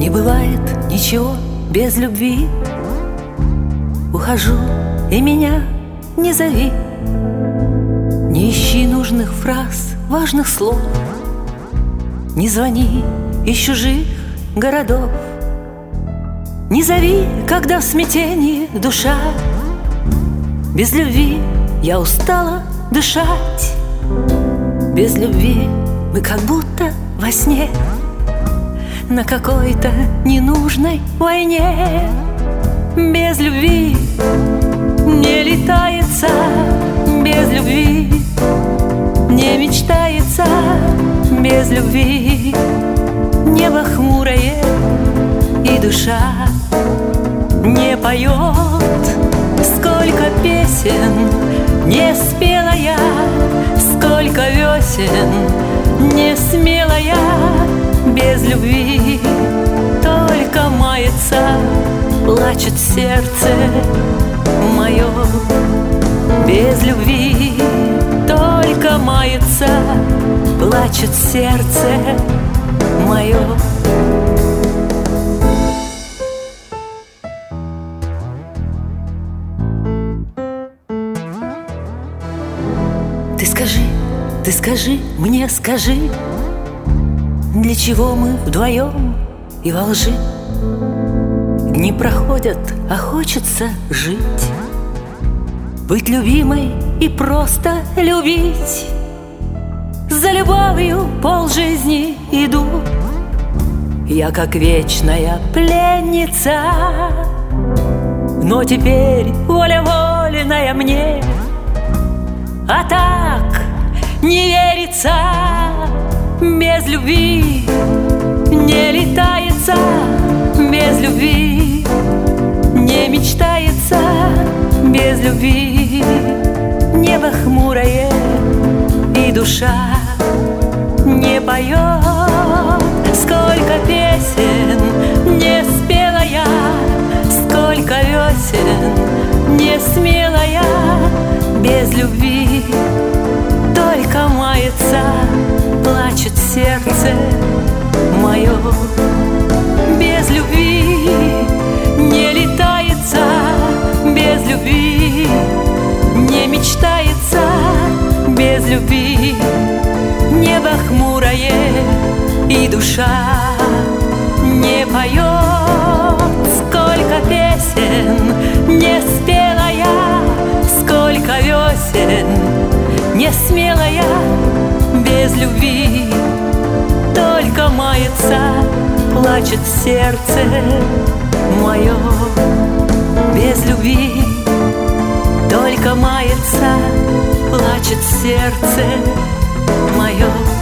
Не бывает ничего без любви. Ухожу, и меня не зови. Не ищи нужных фраз, важных слов. Не звони из чужих городов. Не зови, когда в смятении душа. Без любви я устала дышать. Без любви мы как будто во сне На какой-то ненужной войне. Без любви не летается Без любви не мечтается Без любви небо хмурое И душа не поет. Сколько песен не спела я Сколько весен не смелая, без любви. Только мается, плачет сердце мое Без любви. Только мается, плачет сердце мое Ты скажи, ты скажи, мне скажи, Для чего мы вдвоем и во лжи? Дни проходят, а хочется жить. Быть любимой и просто любить. За любовью полжизни иду. Я как вечная пленница. Но теперь воля вольная мне. А так не верится без любви Не летается без любви Не мечтается без любви. Небо хмурое и душа не поет. Сколько песен не спела я Сколько весен не смела я. Без любви только мается, плачет сердце мое Без любви не летается, без любви не мечтается, без любви Небо хмурое и душа не поет. Сколько песен не спела я, сколько весен не смелая, без любви. Только мается, плачет сердце мое Без любви. Только мается, плачет сердце мое